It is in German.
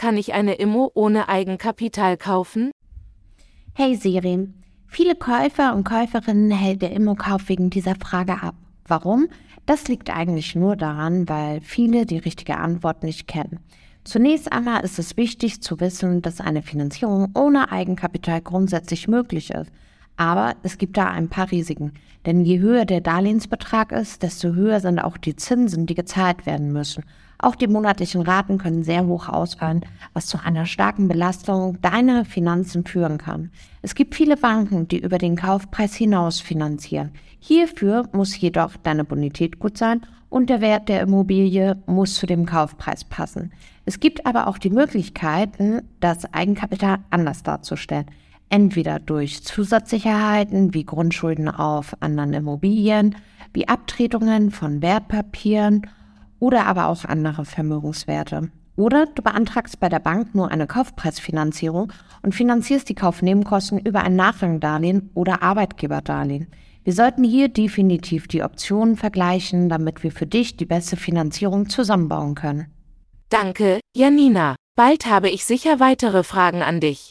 kann ich eine Immo ohne Eigenkapital kaufen? Hey Siri, viele Käufer und Käuferinnen hält der Immokauf wegen dieser Frage ab. Warum? Das liegt eigentlich nur daran, weil viele die richtige Antwort nicht kennen. Zunächst einmal ist es wichtig zu wissen, dass eine Finanzierung ohne Eigenkapital grundsätzlich möglich ist. Aber es gibt da ein paar Risiken. Denn je höher der Darlehensbetrag ist, desto höher sind auch die Zinsen, die gezahlt werden müssen. Auch die monatlichen Raten können sehr hoch ausfallen, was zu einer starken Belastung deiner Finanzen führen kann. Es gibt viele Banken, die über den Kaufpreis hinaus finanzieren. Hierfür muss jedoch deine Bonität gut sein und der Wert der Immobilie muss zu dem Kaufpreis passen. Es gibt aber auch die Möglichkeiten, das Eigenkapital anders darzustellen entweder durch Zusatzsicherheiten wie Grundschulden auf anderen Immobilien, wie Abtretungen von Wertpapieren oder aber auch andere Vermögenswerte. Oder du beantragst bei der Bank nur eine Kaufpreisfinanzierung und finanzierst die Kaufnebenkosten über ein Nachrangdarlehen oder Arbeitgeberdarlehen. Wir sollten hier definitiv die Optionen vergleichen, damit wir für dich die beste Finanzierung zusammenbauen können. Danke, Janina. Bald habe ich sicher weitere Fragen an dich.